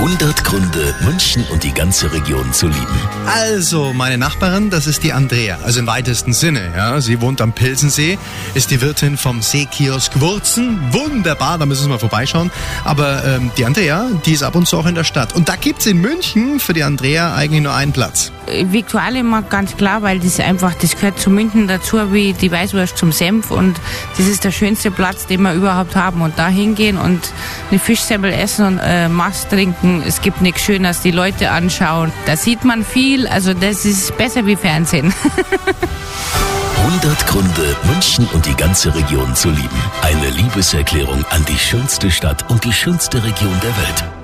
100 Gründe, München und die ganze Region zu lieben. Also, meine Nachbarin, das ist die Andrea, also im weitesten Sinne. Ja. Sie wohnt am Pilsensee, ist die Wirtin vom Seekiosk Wurzen. Wunderbar, da müssen wir mal vorbeischauen. Aber ähm, die Andrea, die ist ab und zu auch in der Stadt. Und da gibt's in München für die Andrea eigentlich nur einen Platz. Viktualienmarkt ganz klar, weil das einfach, das gehört zu München dazu, wie die Weißwurst zum Senf und das ist der schönste Platz, den wir überhaupt haben und da hingehen und eine Fischsemmel essen und äh, Mast trinken, es gibt nichts Schöneres, die Leute anschauen, da sieht man viel, also das ist besser wie Fernsehen. 100 Gründe, München und die ganze Region zu lieben. Eine Liebeserklärung an die schönste Stadt und die schönste Region der Welt.